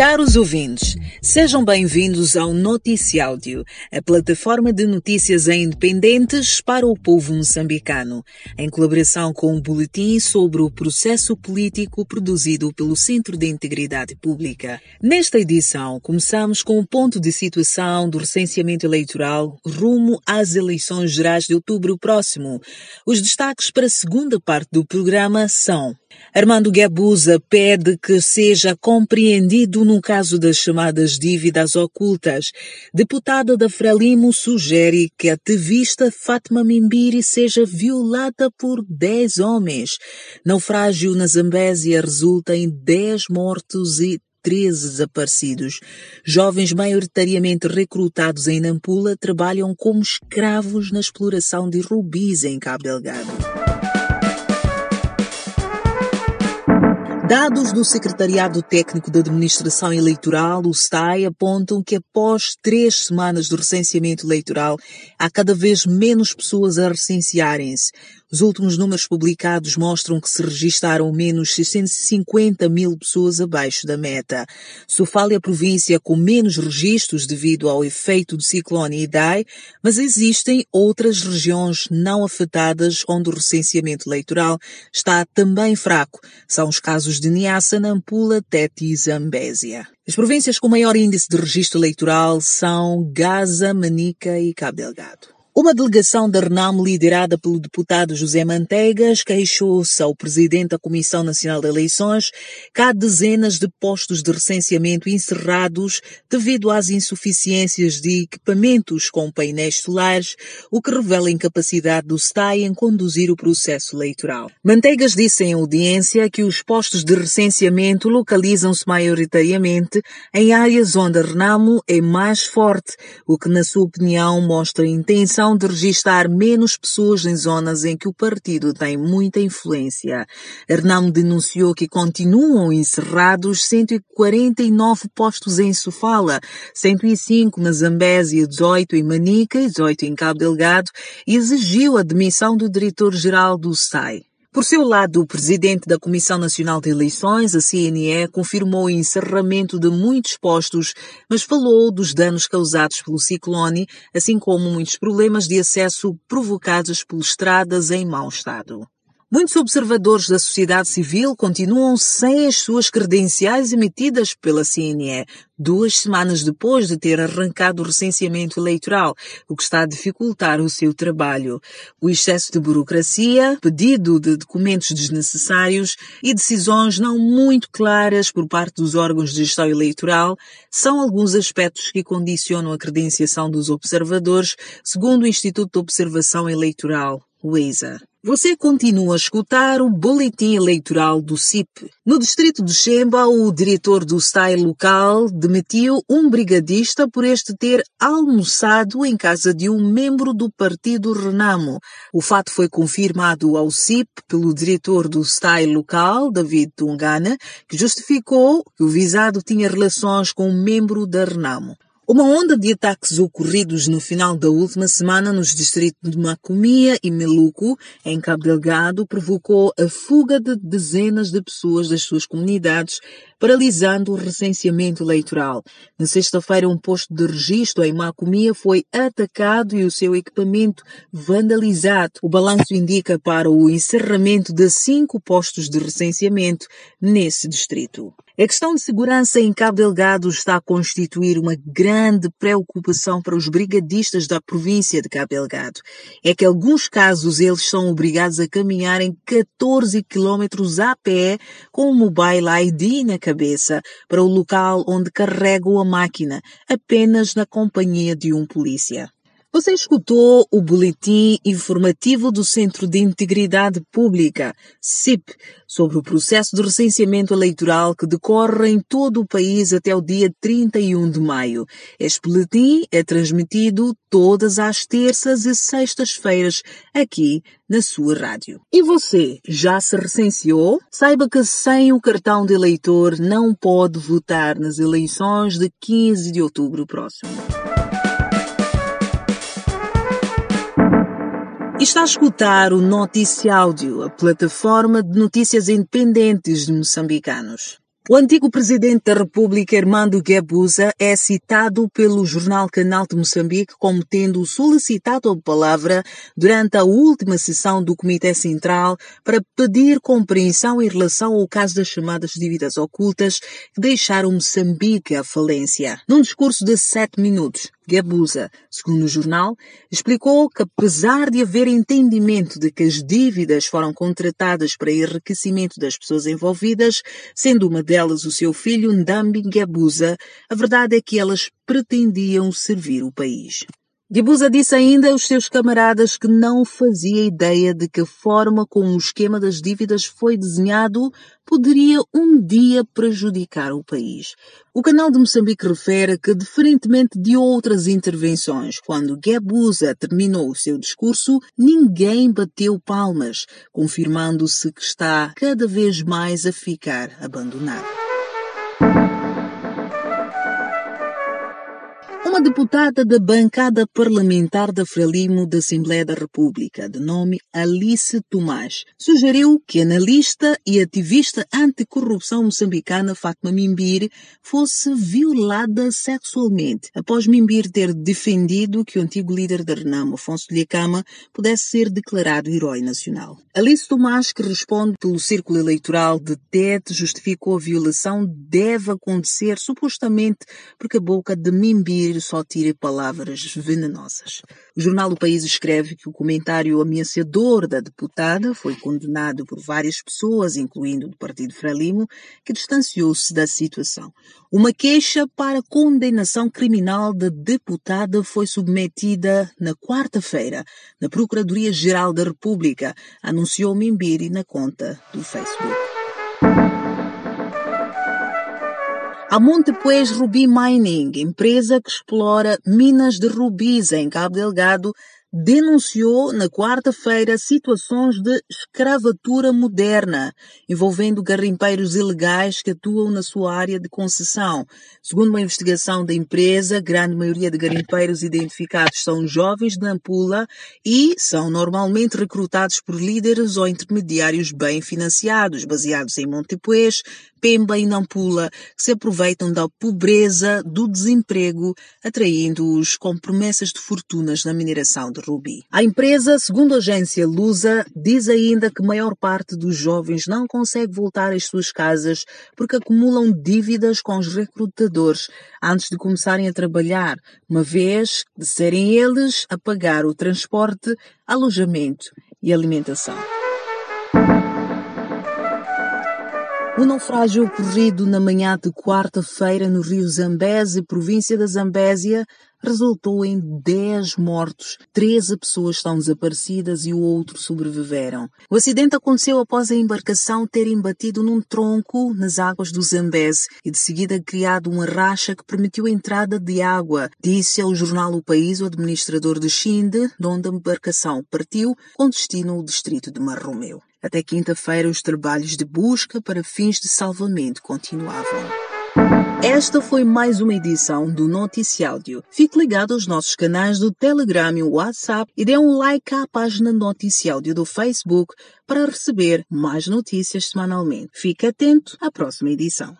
Caros ouvintes, sejam bem-vindos ao Noticiáudio, a plataforma de notícias independentes para o povo moçambicano, em colaboração com o Boletim sobre o Processo Político produzido pelo Centro de Integridade Pública. Nesta edição, começamos com o ponto de situação do recenseamento eleitoral rumo às eleições gerais de outubro próximo. Os destaques para a segunda parte do programa são Armando Guebuza pede que seja compreendido no caso das chamadas dívidas ocultas. Deputada da Frelimo sugere que a ativista Fátima Mimbiri seja violada por 10 homens. Naufrágio na Zambésia resulta em 10 mortos e 13 desaparecidos. Jovens maioritariamente recrutados em Nampula trabalham como escravos na exploração de rubis em Cabo Delgado. Dados do Secretariado Técnico de Administração Eleitoral, o STAI, apontam que após três semanas do recenseamento eleitoral, há cada vez menos pessoas a recensearem-se. Os últimos números publicados mostram que se registaram menos 650 mil pessoas abaixo da meta. Sofala é a província com menos registros devido ao efeito do ciclone Idai, mas existem outras regiões não afetadas onde o recenseamento eleitoral está também fraco. São os casos de Niassa, Nampula, Tete e Zambésia. As províncias com maior índice de registro eleitoral são Gaza, Manica e Cabo Delgado. Uma delegação da RENAM liderada pelo deputado José Manteigas queixou-se ao presidente da Comissão Nacional de Eleições que há dezenas de postos de recenseamento encerrados devido às insuficiências de equipamentos com painéis solares, o que revela a incapacidade do STAI em conduzir o processo eleitoral. Manteigas disse em audiência que os postos de recenseamento localizam-se maioritariamente em áreas onde a RENAMO é mais forte, o que, na sua opinião, mostra intenção de registar menos pessoas em zonas em que o partido tem muita influência. Hernão denunciou que continuam encerrados 149 postos em Sofala, 105 na Zambésia, 18 em Manica e 18 em Cabo Delgado e exigiu a demissão do diretor-geral do SAI. Por seu lado, o presidente da Comissão Nacional de Eleições, a CNE, confirmou o encerramento de muitos postos, mas falou dos danos causados pelo ciclone, assim como muitos problemas de acesso provocados por estradas em mau estado. Muitos observadores da sociedade civil continuam sem as suas credenciais emitidas pela CNE, duas semanas depois de ter arrancado o recenseamento eleitoral, o que está a dificultar o seu trabalho. O excesso de burocracia, pedido de documentos desnecessários e decisões não muito claras por parte dos órgãos de gestão eleitoral são alguns aspectos que condicionam a credenciação dos observadores, segundo o Instituto de Observação Eleitoral, o EISA. Você continua a escutar o boletim eleitoral do CIP. No distrito de Xemba, o diretor do STAI local demitiu um brigadista por este ter almoçado em casa de um membro do partido Renamo. O fato foi confirmado ao CIP pelo diretor do STAI local, David Tungana, que justificou que o visado tinha relações com um membro da Renamo. Uma onda de ataques ocorridos no final da última semana nos distritos de Macomia e Meluco, em Cabo Delgado, provocou a fuga de dezenas de pessoas das suas comunidades, paralisando o recenseamento eleitoral. Na sexta-feira, um posto de registro em Macomia foi atacado e o seu equipamento vandalizado. O balanço indica para o encerramento de cinco postos de recenseamento nesse distrito. A questão de segurança em Cabo Delgado está a constituir uma grande preocupação para os brigadistas da província de Cabo Delgado. É que, em alguns casos, eles são obrigados a caminhar em 14 quilómetros a pé com o mobile ID na cabeça para o local onde carregam a máquina, apenas na companhia de um polícia. Você escutou o boletim informativo do Centro de Integridade Pública, CIP, sobre o processo de recenseamento eleitoral que decorre em todo o país até o dia 31 de maio. Este boletim é transmitido todas as terças e sextas-feiras aqui na sua rádio. E você, já se recenseou? Saiba que sem o cartão de eleitor não pode votar nas eleições de 15 de outubro próximo. Está a escutar o Notícia Áudio, a plataforma de notícias independentes de moçambicanos. O antigo presidente da República, Armando Guebuza, é citado pelo jornal Canal de Moçambique como tendo solicitado a palavra durante a última sessão do Comitê Central para pedir compreensão em relação ao caso das chamadas dívidas ocultas que deixaram Moçambique à falência. Num discurso de sete minutos, Gabusa, segundo o jornal, explicou que apesar de haver entendimento de que as dívidas foram contratadas para enriquecimento das pessoas envolvidas, sendo uma delas o seu filho Ndambi Gabusa, a verdade é que elas pretendiam servir o país. Dibuza disse ainda aos seus camaradas que não fazia ideia de que a forma como o esquema das dívidas foi desenhado poderia um dia prejudicar o país. O canal de Moçambique refere que, diferentemente de outras intervenções, quando Guebuza terminou o seu discurso, ninguém bateu palmas, confirmando-se que está cada vez mais a ficar abandonado. Uma deputada da bancada parlamentar da Frelimo da Assembleia da República, de nome Alice Tomás, sugeriu que a analista e ativista anticorrupção moçambicana Fatma Mimbir fosse violada sexualmente, após Mimbir ter defendido que o antigo líder da Renamo, Afonso Lhacama, pudesse ser declarado herói nacional. Alice Tomás, que responde pelo círculo eleitoral de Tete, justificou a violação deve acontecer supostamente porque a boca de Mimbir só tire palavras venenosas. O jornal O País escreve que o comentário ameaçador da deputada foi condenado por várias pessoas, incluindo do Partido Frelimo, que distanciou-se da situação. Uma queixa para condenação criminal da deputada foi submetida na quarta-feira na Procuradoria-Geral da República, anunciou Mimbiri na conta do Facebook. A Montepuez Ruby Mining, empresa que explora minas de rubis em Cabo Delgado, denunciou na quarta-feira situações de escravatura moderna, envolvendo garimpeiros ilegais que atuam na sua área de concessão. Segundo uma investigação da empresa, a grande maioria de garimpeiros identificados são jovens de Nampula e são normalmente recrutados por líderes ou intermediários bem financiados, baseados em Montepuez, Pemba e Nampula, que se aproveitam da pobreza, do desemprego, atraindo-os com promessas de fortunas na mineração de. A empresa, segundo a agência Lusa, diz ainda que maior parte dos jovens não consegue voltar às suas casas porque acumulam dívidas com os recrutadores antes de começarem a trabalhar, uma vez de serem eles a pagar o transporte, alojamento e alimentação. O naufrágio ocorrido na manhã de quarta-feira no rio Zambésia, província da Zambésia, resultou em 10 mortos. 13 pessoas estão desaparecidas e o outro sobreviveram. O acidente aconteceu após a embarcação ter embatido num tronco nas águas do Zambeze e de seguida criado uma racha que permitiu a entrada de água, disse ao jornal O País o administrador de Xinde, de onde a embarcação partiu com destino ao distrito de Marromeu. Até quinta-feira, os trabalhos de busca para fins de salvamento continuavam. Esta foi mais uma edição do Noticiáudio. Fique ligado aos nossos canais do Telegram e WhatsApp e dê um like à página Noticiáudio do Facebook para receber mais notícias semanalmente. Fique atento à próxima edição.